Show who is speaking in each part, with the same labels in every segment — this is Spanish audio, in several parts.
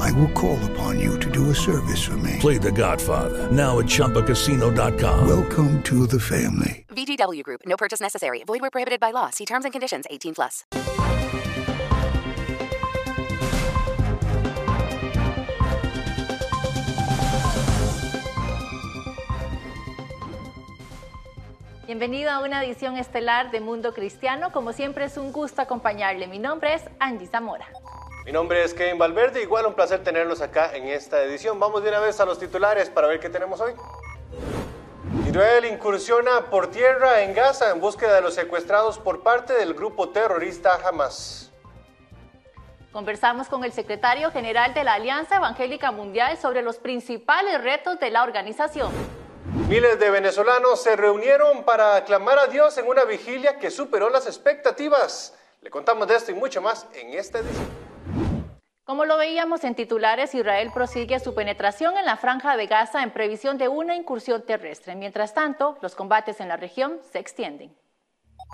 Speaker 1: I will call upon you to do a service for me.
Speaker 2: Play The Godfather now at ChumbaCasino.com.
Speaker 1: Welcome to the family.
Speaker 3: VGW Group. No purchase necessary. Void where prohibited by law. See terms and conditions. 18 plus.
Speaker 4: Bienvenido a una edición estelar de Mundo Cristiano. Como siempre es un gusto acompañarle. Mi nombre es Angie Zamora.
Speaker 5: Mi nombre es Kevin Valverde, igual un placer tenerlos acá en esta edición. Vamos de una vez a los titulares para ver qué tenemos hoy. Israel incursiona por tierra en Gaza en búsqueda de los secuestrados por parte del grupo terrorista Hamas.
Speaker 4: Conversamos con el secretario general de la Alianza Evangélica Mundial sobre los principales retos de la organización.
Speaker 5: Miles de venezolanos se reunieron para aclamar a Dios en una vigilia que superó las expectativas. Le contamos de esto y mucho más en esta edición.
Speaker 4: Como lo veíamos en titulares, Israel prosigue su penetración en la franja de Gaza en previsión de una incursión terrestre. Mientras tanto, los combates en la región se extienden.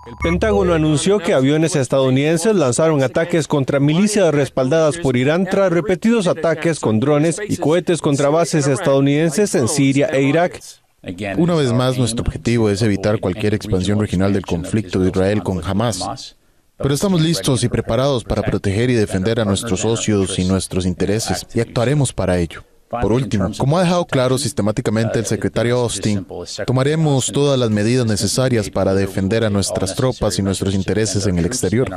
Speaker 6: El Pentágono anunció que aviones estadounidenses lanzaron ataques contra milicias respaldadas por Irán tras repetidos ataques con drones y cohetes contra bases estadounidenses en Siria e Irak.
Speaker 7: Una vez más, nuestro objetivo es evitar cualquier expansión regional del conflicto de Israel con Hamas. Pero estamos listos y preparados para proteger y defender a nuestros socios y nuestros intereses, y actuaremos para ello. Por último, como ha dejado claro sistemáticamente el secretario Austin, tomaremos todas las medidas necesarias para defender a nuestras tropas y nuestros intereses en el exterior.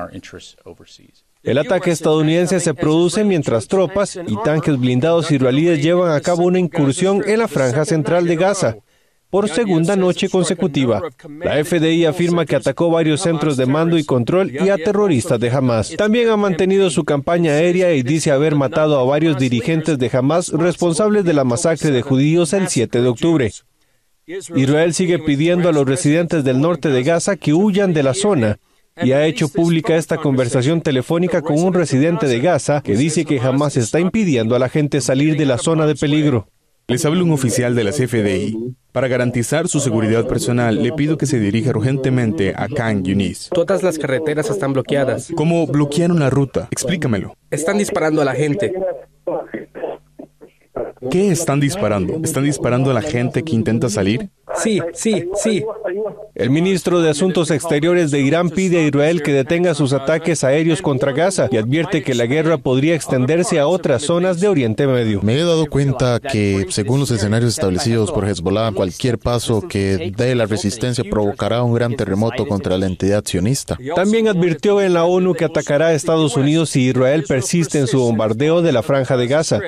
Speaker 6: El ataque estadounidense se produce mientras tropas y tanques blindados israelíes llevan a cabo una incursión en la franja central de Gaza por segunda noche consecutiva. La FDI afirma que atacó varios centros de mando y control y a terroristas de Hamas. También ha mantenido su campaña aérea y dice haber matado a varios dirigentes de Hamas responsables de la masacre de judíos el 7 de octubre. Israel sigue pidiendo a los residentes del norte de Gaza que huyan de la zona y ha hecho pública esta conversación telefónica con un residente de Gaza que dice que Hamas está impidiendo a la gente salir de la zona de peligro.
Speaker 8: Les habla un oficial de la CFDI. Para garantizar su seguridad personal, le pido que se dirija urgentemente a Khan Yunis.
Speaker 9: Todas las carreteras están bloqueadas.
Speaker 8: ¿Cómo bloquearon la ruta? Explícamelo.
Speaker 9: Están disparando a la gente.
Speaker 8: ¿Qué están disparando? ¿Están disparando a la gente que intenta salir?
Speaker 9: Sí, sí, sí.
Speaker 6: El ministro de Asuntos Exteriores de Irán pide a Israel que detenga sus ataques aéreos contra Gaza y advierte que la guerra podría extenderse a otras zonas de Oriente Medio.
Speaker 7: Me he dado cuenta que, según los escenarios establecidos por Hezbollah, cualquier paso que dé la resistencia provocará un gran terremoto contra la entidad sionista.
Speaker 6: También advirtió en la ONU que atacará a Estados Unidos si Israel persiste en su bombardeo de la franja de Gaza.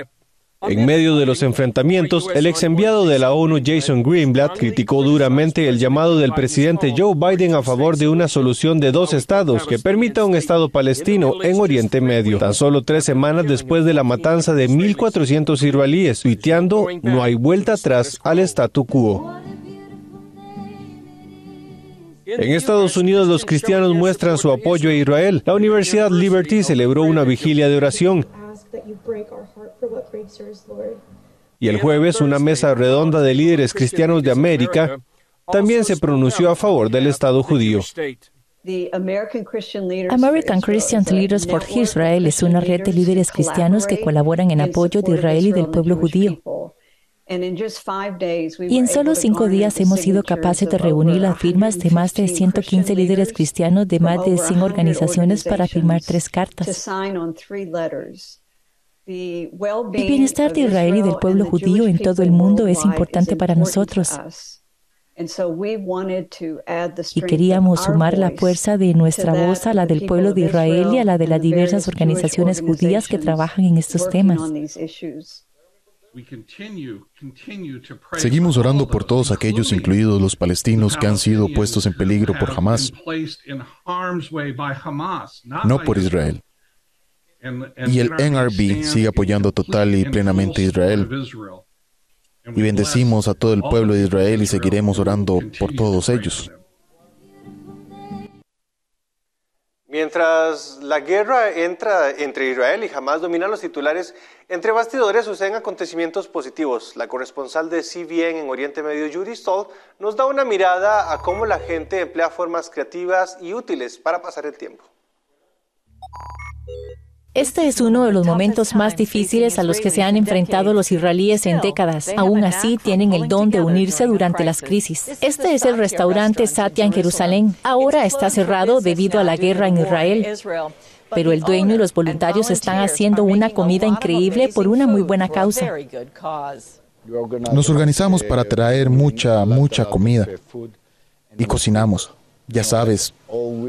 Speaker 6: En medio de los enfrentamientos, el ex enviado de la ONU Jason Greenblatt criticó duramente el llamado del presidente Joe Biden a favor de una solución de dos estados que permita un estado palestino en Oriente Medio, tan solo tres semanas después de la matanza de 1.400 israelíes, tuiteando no hay vuelta atrás al statu quo. En Estados Unidos los cristianos muestran su apoyo a Israel. La Universidad Liberty celebró una vigilia de oración. Y el jueves una mesa redonda de líderes cristianos de América también se pronunció a favor del Estado judío.
Speaker 10: American Christian Leaders for Israel es una red de líderes cristianos que colaboran en apoyo de Israel y del pueblo judío. Y en solo cinco días hemos sido capaces de reunir las firmas de más de 115 líderes cristianos de más de 100 organizaciones para firmar tres cartas. El bienestar de Israel y del pueblo judío en todo el mundo es importante para nosotros. Y queríamos sumar la fuerza de nuestra voz a la del pueblo de Israel y a la de las diversas organizaciones judías que trabajan en estos temas.
Speaker 7: Seguimos orando por todos aquellos, incluidos los palestinos, que han sido puestos en peligro por Hamas, no por Israel. Y el NRB sigue apoyando total y plenamente a Israel. Y bendecimos a todo el pueblo de Israel y seguiremos orando por todos ellos.
Speaker 5: Mientras la guerra entra entre Israel y Hamas domina los titulares, entre bastidores suceden acontecimientos positivos. La corresponsal de CBN en Oriente Medio, Judy Stoll, nos da una mirada a cómo la gente emplea formas creativas y útiles para pasar el tiempo.
Speaker 10: Este es uno de los momentos más difíciles a los que se han enfrentado los israelíes en décadas. Aún así, tienen el don de unirse durante las crisis. Este es el restaurante Satya en Jerusalén. Ahora está cerrado debido a la guerra en Israel. Pero el dueño y los voluntarios están haciendo una comida increíble por una muy buena causa.
Speaker 7: Nos organizamos para traer mucha, mucha comida y cocinamos ya sabes,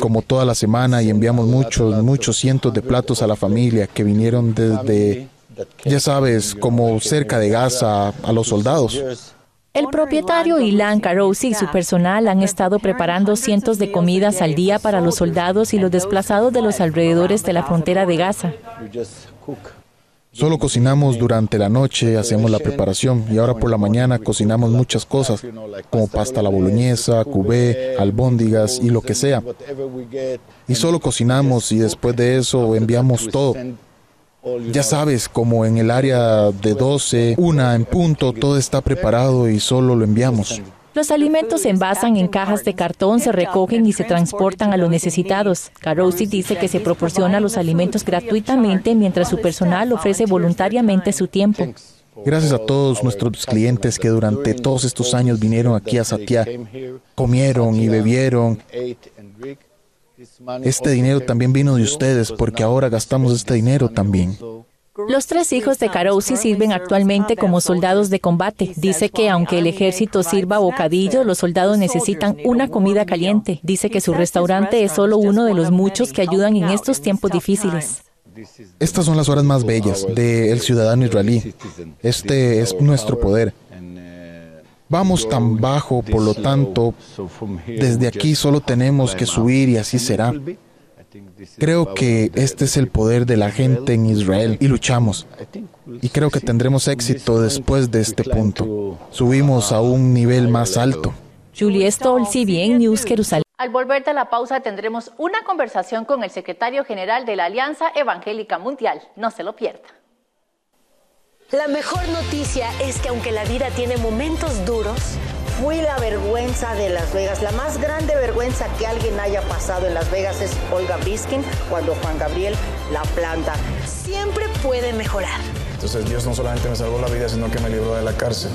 Speaker 7: como toda la semana y enviamos muchos, muchos cientos de platos a la familia que vinieron desde, ya sabes, como cerca de Gaza a los soldados.
Speaker 10: El propietario Ilan Carosi y su personal han estado preparando cientos de comidas al día para los soldados y los desplazados de los alrededores de la frontera de Gaza.
Speaker 7: Solo cocinamos durante la noche, hacemos la preparación y ahora por la mañana cocinamos muchas cosas, como pasta a la boloñesa, cubé, albóndigas y lo que sea. Y solo cocinamos y después de eso enviamos todo. Ya sabes, como en el área de 12, una en punto, todo está preparado y solo lo enviamos.
Speaker 10: Los alimentos se envasan en cajas de cartón, se recogen y se transportan a los necesitados. Carosi dice que se proporciona los alimentos gratuitamente mientras su personal ofrece voluntariamente su tiempo.
Speaker 7: Gracias a todos nuestros clientes que durante todos estos años vinieron aquí a Satya, comieron y bebieron. Este dinero también vino de ustedes porque ahora gastamos este dinero también.
Speaker 10: Los tres hijos de Carosi sirven actualmente como soldados de combate. Dice que aunque el ejército sirva bocadillo, los soldados necesitan una comida caliente. Dice que su restaurante es solo uno de los muchos que ayudan en estos tiempos difíciles.
Speaker 7: Estas son las horas más bellas del ciudadano israelí. Este es nuestro poder. Vamos tan bajo, por lo tanto, desde aquí solo tenemos que subir y así será. Creo que este es el poder de la gente en Israel y luchamos. Y creo que tendremos éxito después de este punto. Subimos a un nivel más alto.
Speaker 10: Julie Stoll, CBN News, Jerusalén.
Speaker 4: Al volver de la pausa tendremos una conversación con el secretario general de la Alianza Evangélica Mundial. No se lo pierda.
Speaker 11: La mejor noticia es que aunque la vida tiene momentos duros,
Speaker 12: fui la vergüenza de Las Vegas. La más grande vergüenza que alguien haya pasado en Las Vegas es Olga Biskin cuando Juan Gabriel la planta.
Speaker 11: Siempre puede mejorar.
Speaker 13: Entonces Dios no solamente me salvó la vida, sino que me libró de la cárcel.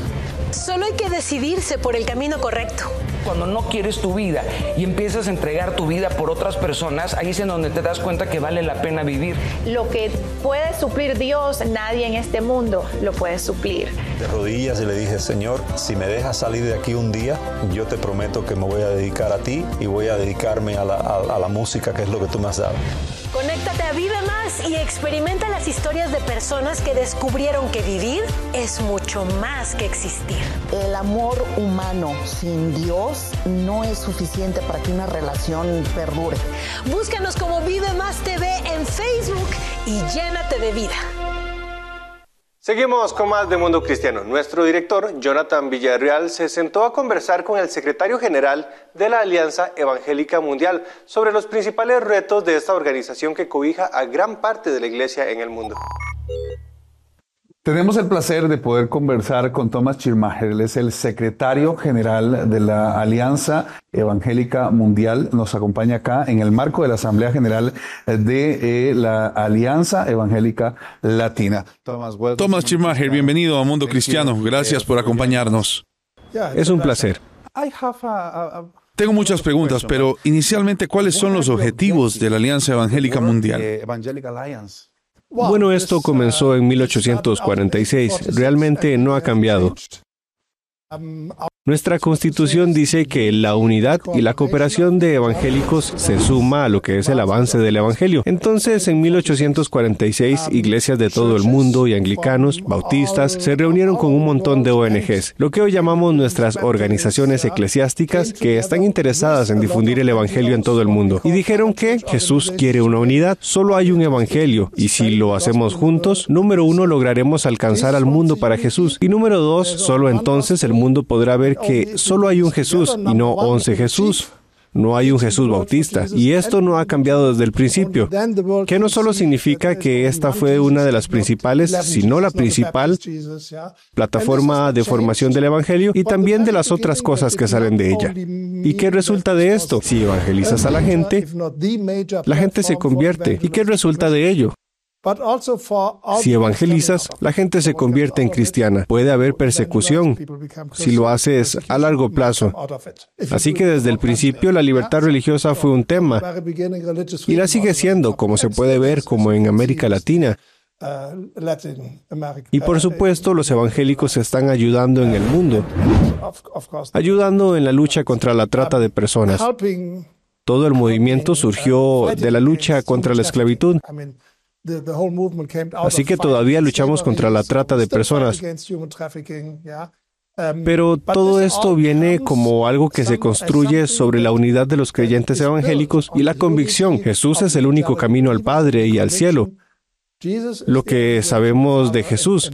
Speaker 11: Solo hay que decidirse por el camino correcto.
Speaker 14: Cuando no quieres tu vida y empiezas a entregar tu vida por otras personas, ahí es en donde te das cuenta que vale la pena vivir.
Speaker 15: Lo que puede suplir Dios, nadie en este mundo lo puede suplir.
Speaker 16: De rodillas y le dije, Señor, si me dejas salir de aquí un día, yo te prometo que me voy a dedicar a ti y voy a dedicarme a la, a, a la música, que es lo que tú me has dado.
Speaker 11: Conéctate a Vive Más y experimenta las historias de personas que descubrieron que vivir es mucho más que existir.
Speaker 12: El amor humano sin Dios no es suficiente para que una relación perdure.
Speaker 11: Búscanos como Vive Más TV en Facebook y llénate de vida.
Speaker 5: Seguimos con más de Mundo Cristiano. Nuestro director, Jonathan Villarreal, se sentó a conversar con el secretario general de la Alianza Evangélica Mundial sobre los principales retos de esta organización que cobija a gran parte de la iglesia en el mundo.
Speaker 17: Tenemos el placer de poder conversar con Thomas Schirmacher. Él es el secretario general de la Alianza Evangélica Mundial. Nos acompaña acá en el marco de la Asamblea General de eh, la Alianza Evangélica Latina.
Speaker 8: Thomas Schirmacher, bienvenido a Mundo Cristiano. Gracias por acompañarnos.
Speaker 6: Es un placer.
Speaker 8: Tengo muchas preguntas, pero inicialmente, ¿cuáles son los objetivos de la Alianza Evangélica Mundial?
Speaker 6: Bueno, esto comenzó en 1846. Realmente no ha cambiado. Nuestra constitución dice que la unidad y la cooperación de evangélicos se suma a lo que es el avance del evangelio. Entonces, en 1846, iglesias de todo el mundo y anglicanos, bautistas, se reunieron con un montón de ONGs, lo que hoy llamamos nuestras organizaciones eclesiásticas que están interesadas en difundir el evangelio en todo el mundo. Y dijeron que Jesús quiere una unidad, solo hay un evangelio, y si lo hacemos juntos, número uno, lograremos alcanzar al mundo para Jesús, y número dos, solo entonces el mundo podrá ver que solo hay un Jesús y no once Jesús. No hay un Jesús bautista. Y esto no ha cambiado desde el principio. Que no solo significa que esta fue una de las principales, sino la principal plataforma de formación del Evangelio y también de las otras cosas que salen de ella. ¿Y qué resulta de esto? Si evangelizas a la gente, la gente se convierte. ¿Y qué resulta de ello? Si evangelizas, la gente se convierte en cristiana. Puede haber persecución si lo haces a largo plazo. Así que desde el principio la libertad religiosa fue un tema y la sigue siendo, como se puede ver, como en América Latina. Y por supuesto, los evangélicos están ayudando en el mundo, ayudando en la lucha contra la trata de personas. Todo el movimiento surgió de la lucha contra la esclavitud. Así que todavía luchamos contra la trata de personas. Pero todo esto viene como algo que se construye sobre la unidad de los creyentes evangélicos y la convicción, Jesús es el único camino al Padre y al cielo. Lo que sabemos de Jesús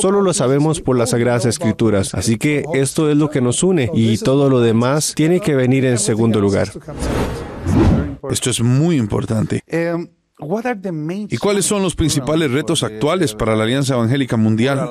Speaker 6: Solo lo sabemos por las Sagradas Escrituras, así que esto es lo que nos une y todo lo demás tiene que venir en segundo lugar.
Speaker 18: Esto es muy importante. ¿Y cuáles son los principales retos actuales para la Alianza Evangélica Mundial?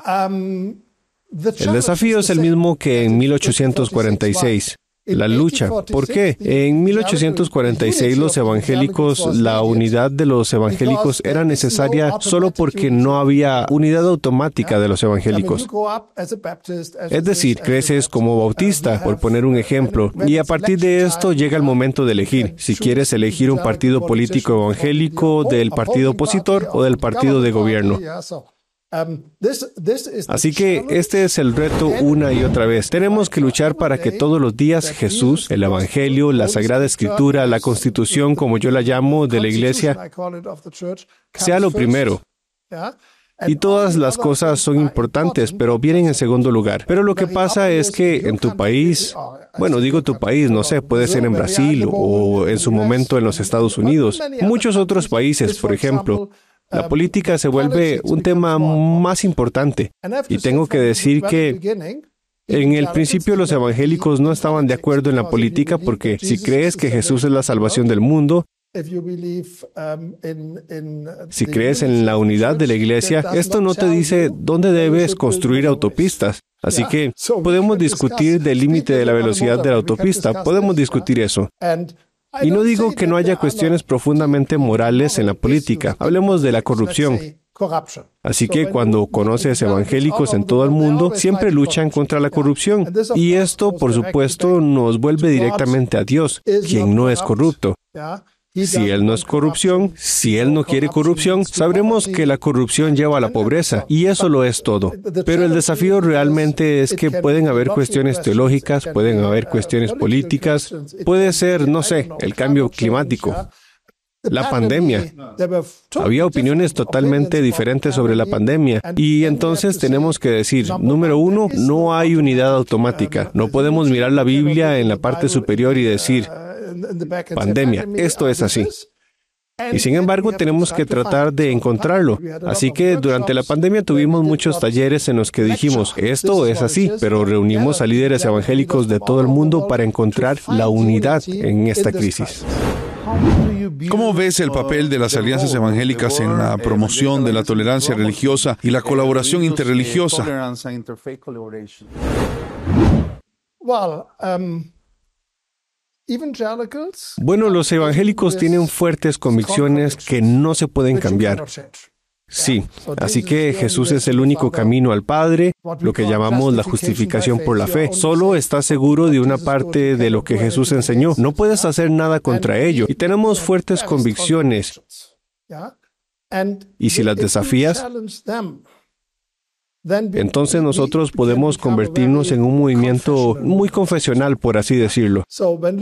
Speaker 6: El desafío es el mismo que en 1846 la lucha. ¿Por qué? En 1846 los evangélicos, la unidad de los evangélicos era necesaria solo porque no había unidad automática de los evangélicos. Es decir, creces como bautista, por poner un ejemplo, y a partir de esto llega el momento de elegir si quieres elegir un partido político evangélico del partido opositor o del partido de gobierno. Así que este es el reto una y otra vez. Tenemos que luchar para que todos los días Jesús, el Evangelio, la Sagrada Escritura, la Constitución, como yo la llamo, de la Iglesia, sea lo primero. Y todas las cosas son importantes, pero vienen en segundo lugar. Pero lo que pasa es que en tu país, bueno, digo tu país, no sé, puede ser en Brasil o en su momento en los Estados Unidos, muchos otros países, por ejemplo, la política se vuelve un tema más importante. Y tengo que decir que en el principio los evangélicos no estaban de acuerdo en la política porque si crees que Jesús es la salvación del mundo, si crees en la unidad de la iglesia, esto no te dice dónde debes construir autopistas. Así que podemos discutir del límite de la velocidad de la autopista, podemos discutir eso. Y no digo que no haya cuestiones profundamente morales en la política. Hablemos de la corrupción. Así que cuando conoces evangélicos en todo el mundo, siempre luchan contra la corrupción. Y esto, por supuesto, nos vuelve directamente a Dios, quien no es corrupto. Si Él no es corrupción, si Él no quiere corrupción, sabremos que la corrupción lleva a la pobreza, y eso lo es todo. Pero el desafío realmente es que pueden haber cuestiones teológicas, pueden haber cuestiones políticas, puede ser, no sé, el cambio climático. La pandemia. Había opiniones totalmente diferentes sobre la pandemia y entonces tenemos que decir, número uno, no hay unidad automática. No podemos mirar la Biblia en la parte superior y decir, pandemia. Esto es así. Y sin embargo, tenemos que tratar de encontrarlo. Así que durante la pandemia tuvimos muchos talleres en los que dijimos, esto es así, pero reunimos a líderes evangélicos de todo el mundo para encontrar la unidad en esta crisis.
Speaker 18: ¿Cómo ves el papel de las alianzas evangélicas en la promoción de la tolerancia religiosa y la colaboración interreligiosa?
Speaker 6: Bueno, los evangélicos tienen fuertes convicciones que no se pueden cambiar. Sí, así que Jesús es el único camino al Padre, lo que llamamos la justificación por la fe. Solo estás seguro de una parte de lo que Jesús enseñó. No puedes hacer nada contra ello. Y tenemos fuertes convicciones. Y si las desafías, entonces nosotros podemos convertirnos en un movimiento muy confesional, por así decirlo.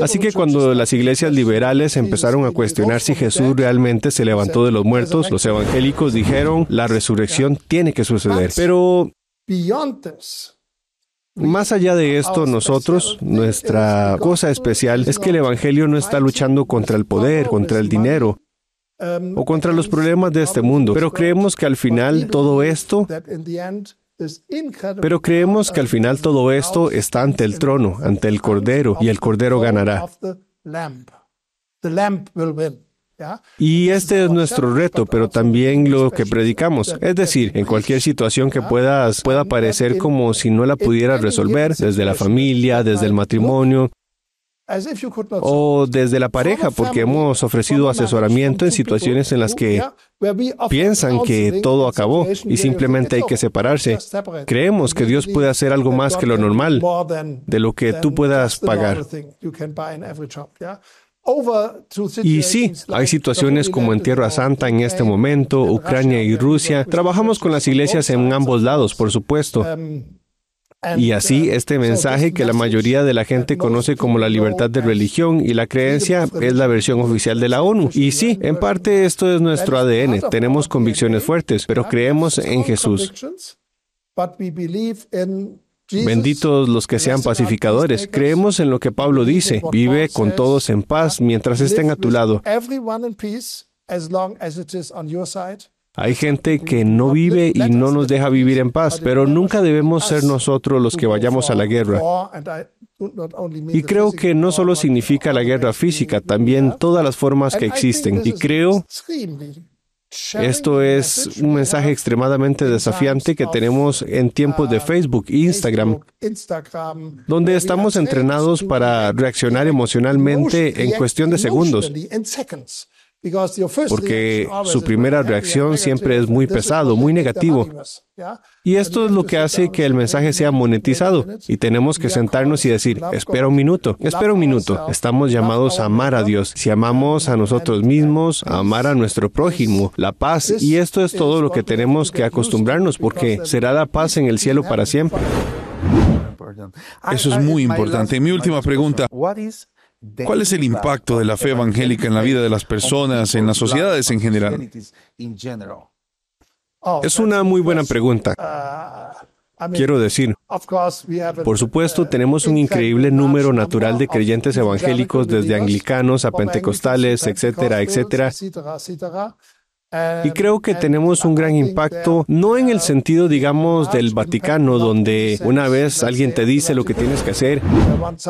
Speaker 6: Así que cuando las iglesias liberales empezaron a cuestionar si Jesús realmente se levantó de los muertos, los evangélicos dijeron, la resurrección tiene que suceder. Pero más allá de esto, nosotros, nuestra cosa especial es que el Evangelio no está luchando contra el poder, contra el dinero o contra los problemas de este mundo, pero creemos que al final todo esto pero creemos que al final todo esto está ante el trono, ante el Cordero, y el Cordero ganará. Y este es nuestro reto, pero también lo que predicamos. Es decir, en cualquier situación que puedas, pueda parecer como si no la pudieras resolver, desde la familia, desde el matrimonio, o desde la pareja, porque hemos ofrecido asesoramiento en situaciones en las que piensan que todo acabó y simplemente hay que separarse. Creemos que Dios puede hacer algo más que lo normal, de lo que tú puedas pagar. Y sí, hay situaciones como en Tierra Santa en este momento, Ucrania y Rusia. Trabajamos con las iglesias en ambos lados, por supuesto. Y así este mensaje que la mayoría de la gente conoce como la libertad de religión y la creencia es la versión oficial de la ONU. Y sí, en parte esto es nuestro ADN. Tenemos convicciones fuertes, pero creemos en Jesús. Benditos los que sean pacificadores. Creemos en lo que Pablo dice. Vive con todos en paz mientras estén a tu lado. Hay gente que no vive y no nos deja vivir en paz, pero nunca debemos ser nosotros los que vayamos a la guerra. Y creo que no solo significa la guerra física, también todas las formas que existen. Y creo esto es un mensaje extremadamente desafiante que tenemos en tiempos de Facebook e Instagram, donde estamos entrenados para reaccionar emocionalmente en cuestión de segundos porque su primera reacción siempre es muy pesado, muy negativo. Y esto es lo que hace que el mensaje sea monetizado. Y tenemos que sentarnos y decir, espera un minuto, espera un minuto. Estamos llamados a amar a Dios. Si amamos a nosotros mismos, a amar a nuestro prójimo, la paz. Y esto es todo lo que tenemos que acostumbrarnos porque será la paz en el cielo para siempre.
Speaker 18: Eso es muy importante. Mi última pregunta. ¿Cuál es el impacto de la fe evangélica en la vida de las personas, en las sociedades en general?
Speaker 6: Es una muy buena pregunta. Quiero decir, por supuesto, tenemos un increíble número natural de creyentes evangélicos desde anglicanos a pentecostales, etcétera, etcétera. Y creo que tenemos un gran impacto, no en el sentido, digamos, del Vaticano, donde una vez alguien te dice lo que tienes que hacer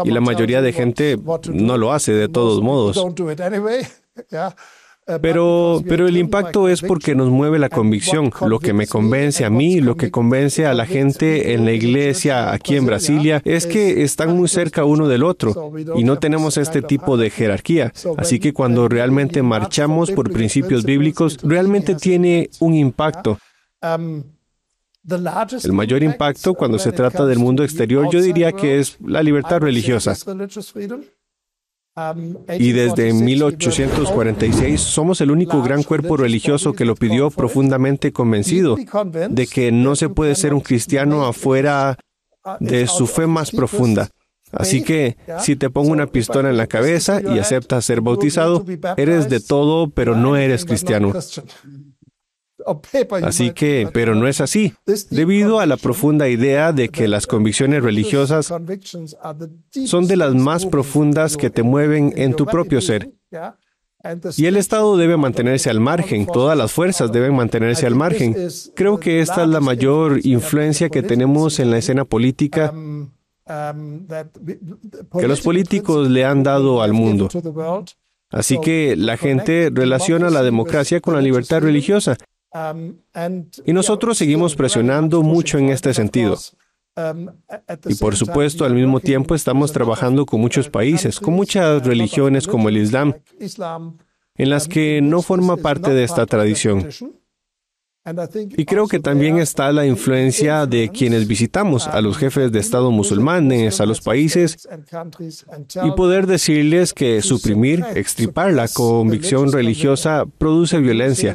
Speaker 6: y la mayoría de gente no lo hace de todos modos. Pero, pero el impacto es porque nos mueve la convicción, lo que me convence a mí, lo que convence a la gente en la iglesia aquí en Brasilia, es que están muy cerca uno del otro y no tenemos este tipo de jerarquía. Así que cuando realmente marchamos por principios bíblicos, realmente tiene un impacto. El mayor impacto cuando se trata del mundo exterior yo diría que es la libertad religiosa. Y desde 1846 somos el único gran cuerpo religioso que lo pidió profundamente convencido de que no se puede ser un cristiano afuera de su fe más profunda. Así que si te pongo una pistola en la cabeza y aceptas ser bautizado, eres de todo, pero no eres cristiano. Así que, pero no es así, debido a la profunda idea de que las convicciones religiosas son de las más profundas que te mueven en tu propio ser. Y el Estado debe mantenerse al margen, todas las fuerzas deben mantenerse al margen. Creo que esta es la mayor influencia que tenemos en la escena política que los políticos le han dado al mundo. Así que la gente relaciona la democracia con la libertad religiosa y nosotros seguimos presionando mucho en este sentido. Y por supuesto, al mismo tiempo estamos trabajando con muchos países, con muchas religiones como el Islam, en las que no forma parte de esta tradición. Y creo que también está la influencia de quienes visitamos, a los jefes de Estado musulmanes, a los países, y poder decirles que suprimir, extripar la convicción religiosa produce violencia.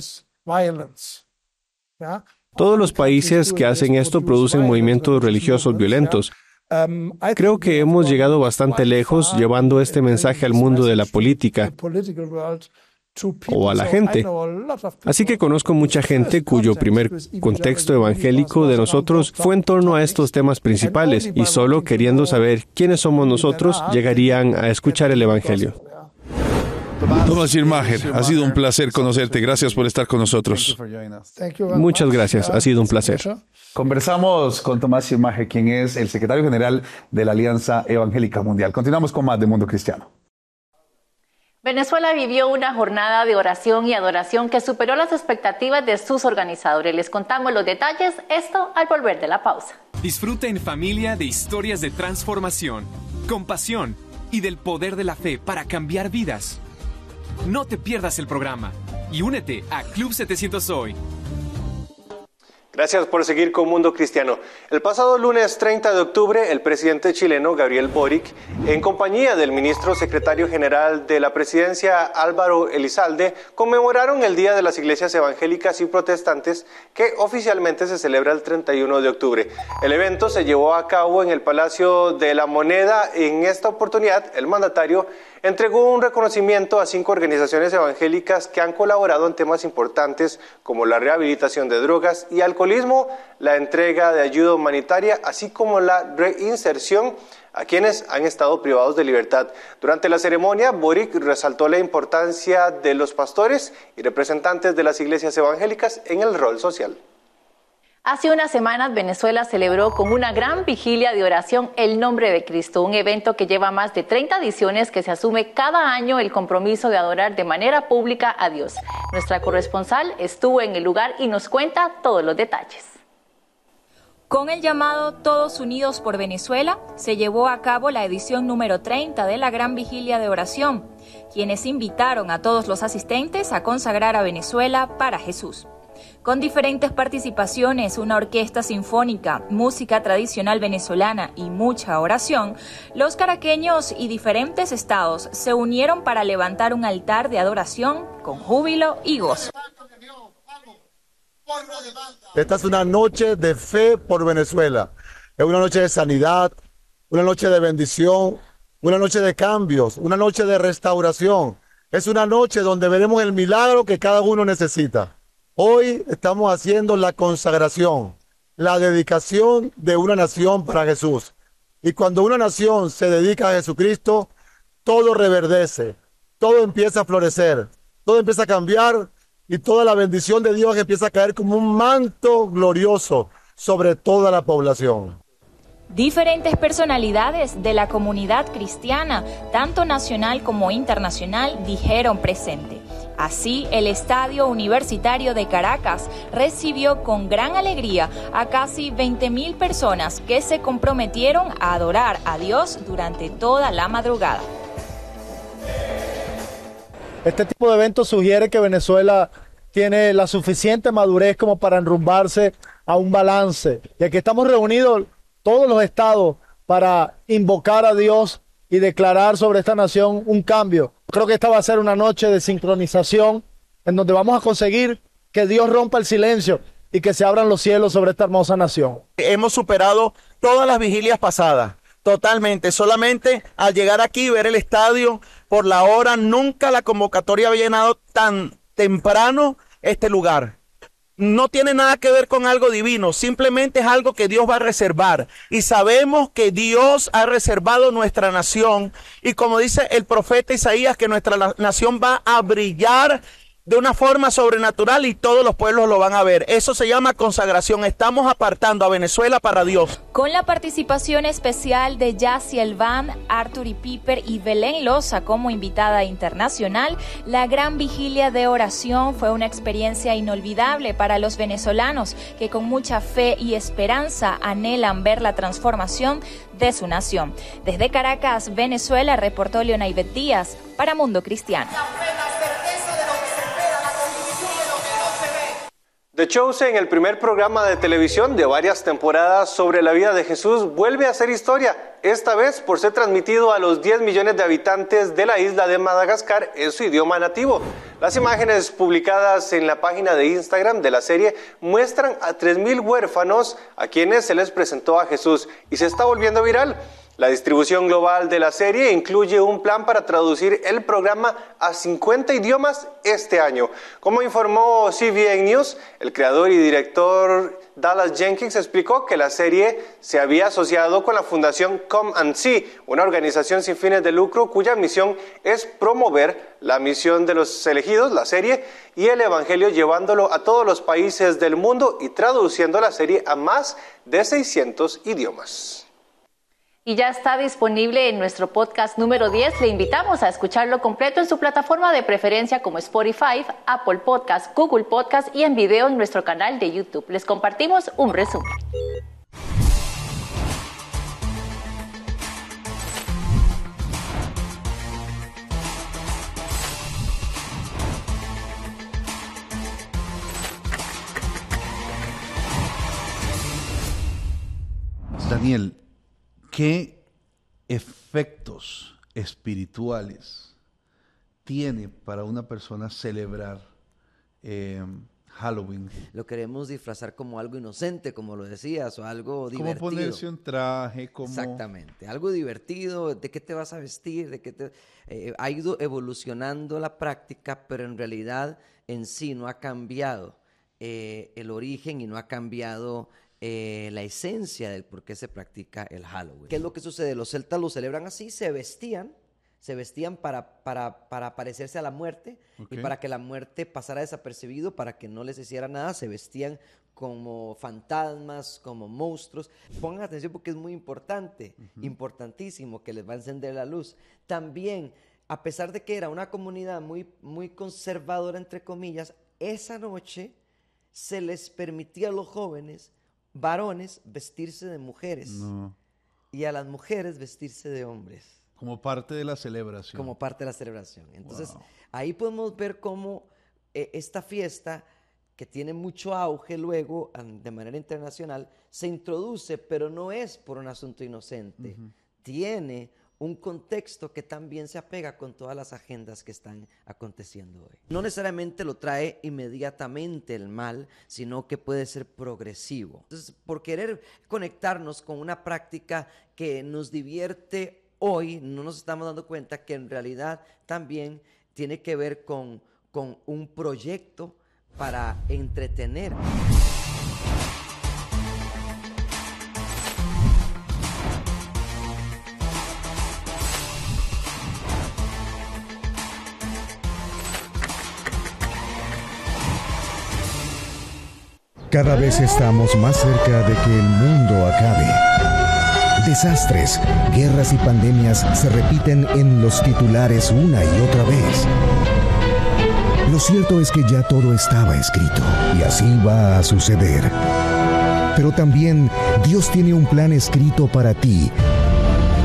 Speaker 6: Todos los países que hacen esto producen movimientos religiosos violentos. Creo que hemos llegado bastante lejos llevando este mensaje al mundo de la política o a la gente. Así que conozco mucha gente cuyo primer contexto evangélico de nosotros fue en torno a estos temas principales y solo queriendo saber quiénes somos nosotros llegarían a escuchar el Evangelio.
Speaker 18: Tomás Schirmacher, ha sido un placer conocerte. Gracias por estar con nosotros.
Speaker 6: Muchas gracias, ha sido un placer.
Speaker 17: Conversamos con Tomás Schirmacher, quien es el secretario general de la Alianza Evangélica Mundial. Continuamos con más de Mundo Cristiano.
Speaker 4: Venezuela vivió una jornada de oración y adoración que superó las expectativas de sus organizadores. Les contamos los detalles, esto al volver de la pausa.
Speaker 19: Disfruta en familia de historias de transformación, compasión y del poder de la fe para cambiar vidas. No te pierdas el programa y únete a Club 700 Hoy
Speaker 5: Gracias por seguir con Mundo Cristiano. El pasado lunes 30 de octubre, el presidente chileno Gabriel Boric, en compañía del ministro secretario general de la presidencia Álvaro Elizalde, conmemoraron el Día de las Iglesias Evangélicas y Protestantes que oficialmente se celebra el 31 de octubre. El evento se llevó a cabo en el Palacio de la Moneda. En esta oportunidad, el mandatario entregó un reconocimiento a cinco organizaciones evangélicas que han colaborado en temas importantes como la rehabilitación de drogas y alcoholismo, la entrega de ayuda humanitaria, así como la reinserción a quienes han estado privados de libertad. Durante la ceremonia, Boric resaltó la importancia de los pastores y representantes de las iglesias evangélicas en el rol social.
Speaker 4: Hace unas semanas Venezuela celebró con una gran vigilia de oración el nombre de Cristo, un evento que lleva más de 30 ediciones que se asume cada año el compromiso de adorar de manera pública a Dios. Nuestra corresponsal estuvo en el lugar y nos cuenta todos los detalles.
Speaker 20: Con el llamado Todos Unidos por Venezuela, se llevó a cabo la edición número 30 de la Gran Vigilia de Oración, quienes invitaron a todos los asistentes a consagrar a Venezuela para Jesús con diferentes participaciones, una orquesta sinfónica, música tradicional venezolana y mucha oración, los caraqueños y diferentes estados se unieron para levantar un altar de adoración con júbilo y gozo.
Speaker 21: Esta es una noche de fe por Venezuela. Es una noche de sanidad, una noche de bendición, una noche de cambios, una noche de restauración. Es una noche donde veremos el milagro que cada uno necesita. Hoy estamos haciendo la consagración, la dedicación de una nación para Jesús. Y cuando una nación se dedica a Jesucristo, todo reverdece, todo empieza a florecer, todo empieza a cambiar y toda la bendición de Dios empieza a caer como un manto glorioso sobre toda la población.
Speaker 20: Diferentes personalidades de la comunidad cristiana, tanto nacional como internacional, dijeron presente. Así, el Estadio Universitario de Caracas recibió con gran alegría a casi 20.000 personas que se comprometieron a adorar a Dios durante toda la madrugada.
Speaker 22: Este tipo de eventos sugiere que Venezuela tiene la suficiente madurez como para enrumbarse a un balance. Y aquí estamos reunidos todos los estados para invocar a Dios y declarar sobre esta nación un cambio. Creo que esta va a ser una noche de sincronización en donde vamos a conseguir que Dios rompa el silencio y que se abran los cielos sobre esta hermosa nación.
Speaker 23: Hemos superado todas las vigilias pasadas, totalmente. Solamente al llegar aquí, ver el estadio por la hora, nunca la convocatoria había llenado tan temprano este lugar no tiene nada que ver con algo divino, simplemente es algo que Dios va a reservar. Y sabemos que Dios ha reservado nuestra nación. Y como dice el profeta Isaías, que nuestra nación va a brillar de una forma sobrenatural y todos los pueblos lo van a ver. Eso se llama consagración. Estamos apartando a Venezuela para Dios.
Speaker 20: Con la participación especial de Yassi Elvan, Arthur y Piper y Belén Loza como invitada internacional, la gran vigilia de oración fue una experiencia inolvidable para los venezolanos que con mucha fe y esperanza anhelan ver la transformación de su nación. Desde Caracas, Venezuela, reportó Leonaidet Díaz para Mundo Cristiano.
Speaker 5: The Chosen, el primer programa de televisión de varias temporadas sobre la vida de Jesús, vuelve a hacer historia, esta vez por ser transmitido a los 10 millones de habitantes de la isla de Madagascar en su idioma nativo. Las imágenes publicadas en la página de Instagram de la serie muestran a 3.000 huérfanos a quienes se les presentó a Jesús y se está volviendo viral. La distribución global de la serie incluye un plan para traducir el programa a 50 idiomas este año. Como informó CBN News, el creador y director Dallas Jenkins explicó que la serie se había asociado con la fundación Come and See, una organización sin fines de lucro cuya misión es promover la misión de los elegidos, la serie, y el Evangelio llevándolo a todos los países del mundo y traduciendo la serie a más de 600 idiomas
Speaker 4: y ya está disponible en nuestro podcast número 10. Le invitamos a escucharlo completo en su plataforma de preferencia como Spotify, Apple Podcast, Google Podcast y en video en nuestro canal de YouTube. Les compartimos un resumen.
Speaker 17: Daniel, ¿Qué efectos espirituales tiene para una persona celebrar eh, Halloween?
Speaker 24: Lo queremos disfrazar como algo inocente, como lo decías, o algo divertido.
Speaker 17: Como ponerse un traje, como...
Speaker 24: Exactamente, algo divertido, de qué te vas a vestir, de qué te... Eh, ha ido evolucionando la práctica, pero en realidad en sí no ha cambiado eh, el origen y no ha cambiado eh, la esencia del por qué se practica el Halloween. ¿Qué es lo que sucede? Los celtas lo celebran así, se vestían, se vestían para, para, para parecerse a la muerte y para que la muerte pasara desapercibido, para que no les hiciera nada, se vestían como fantasmas, como monstruos. Pongan atención porque es muy importante, importantísimo, que les va a encender la luz. También, a pesar de que era una comunidad muy, muy conservadora, entre comillas, esa noche se les permitía a los jóvenes varones vestirse de mujeres y a las mujeres vestirse de hombres.
Speaker 17: Como parte de la celebración.
Speaker 24: Como parte de la celebración. Entonces, ahí podemos ver cómo eh, esta fiesta, que tiene mucho auge luego de manera internacional, se introduce, pero no es por un asunto inocente. Tiene un contexto que también se apega con todas las agendas que están aconteciendo hoy. No necesariamente lo trae inmediatamente el mal, sino que puede ser progresivo. Entonces, por querer conectarnos con una práctica que nos divierte hoy, no nos estamos dando cuenta que en realidad también tiene que ver con, con un proyecto para entretener.
Speaker 25: Cada vez estamos más cerca de que el mundo acabe. Desastres, guerras y pandemias se repiten en los titulares una y otra vez. Lo cierto es que ya todo estaba escrito y así va a suceder. Pero también Dios tiene un plan escrito para ti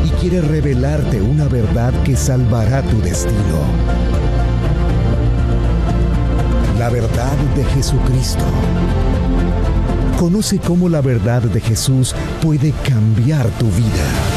Speaker 25: y quiere revelarte una verdad que salvará tu destino. La verdad de Jesucristo. Conoce cómo la verdad de Jesús puede cambiar tu vida.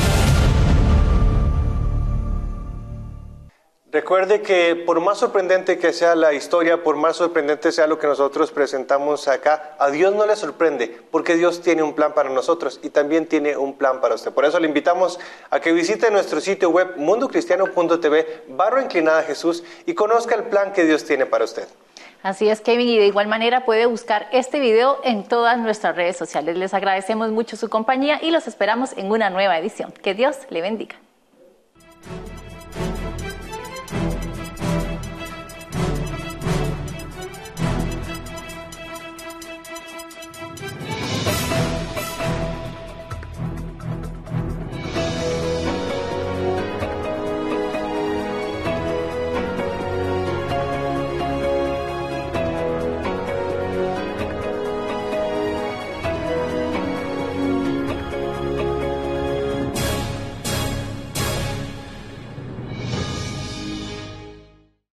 Speaker 5: Recuerde que por más sorprendente que sea la historia, por más sorprendente sea lo que nosotros presentamos acá, a Dios no le sorprende, porque Dios tiene un plan para nosotros y también tiene un plan para usted. Por eso le invitamos a que visite nuestro sitio web mundocristiano.tv, barro inclinada Jesús, y conozca el plan que Dios tiene para usted.
Speaker 4: Así es, Kevin, y de igual manera puede buscar este video en todas nuestras redes sociales. Les agradecemos mucho su compañía y los esperamos en una nueva edición. Que Dios le bendiga.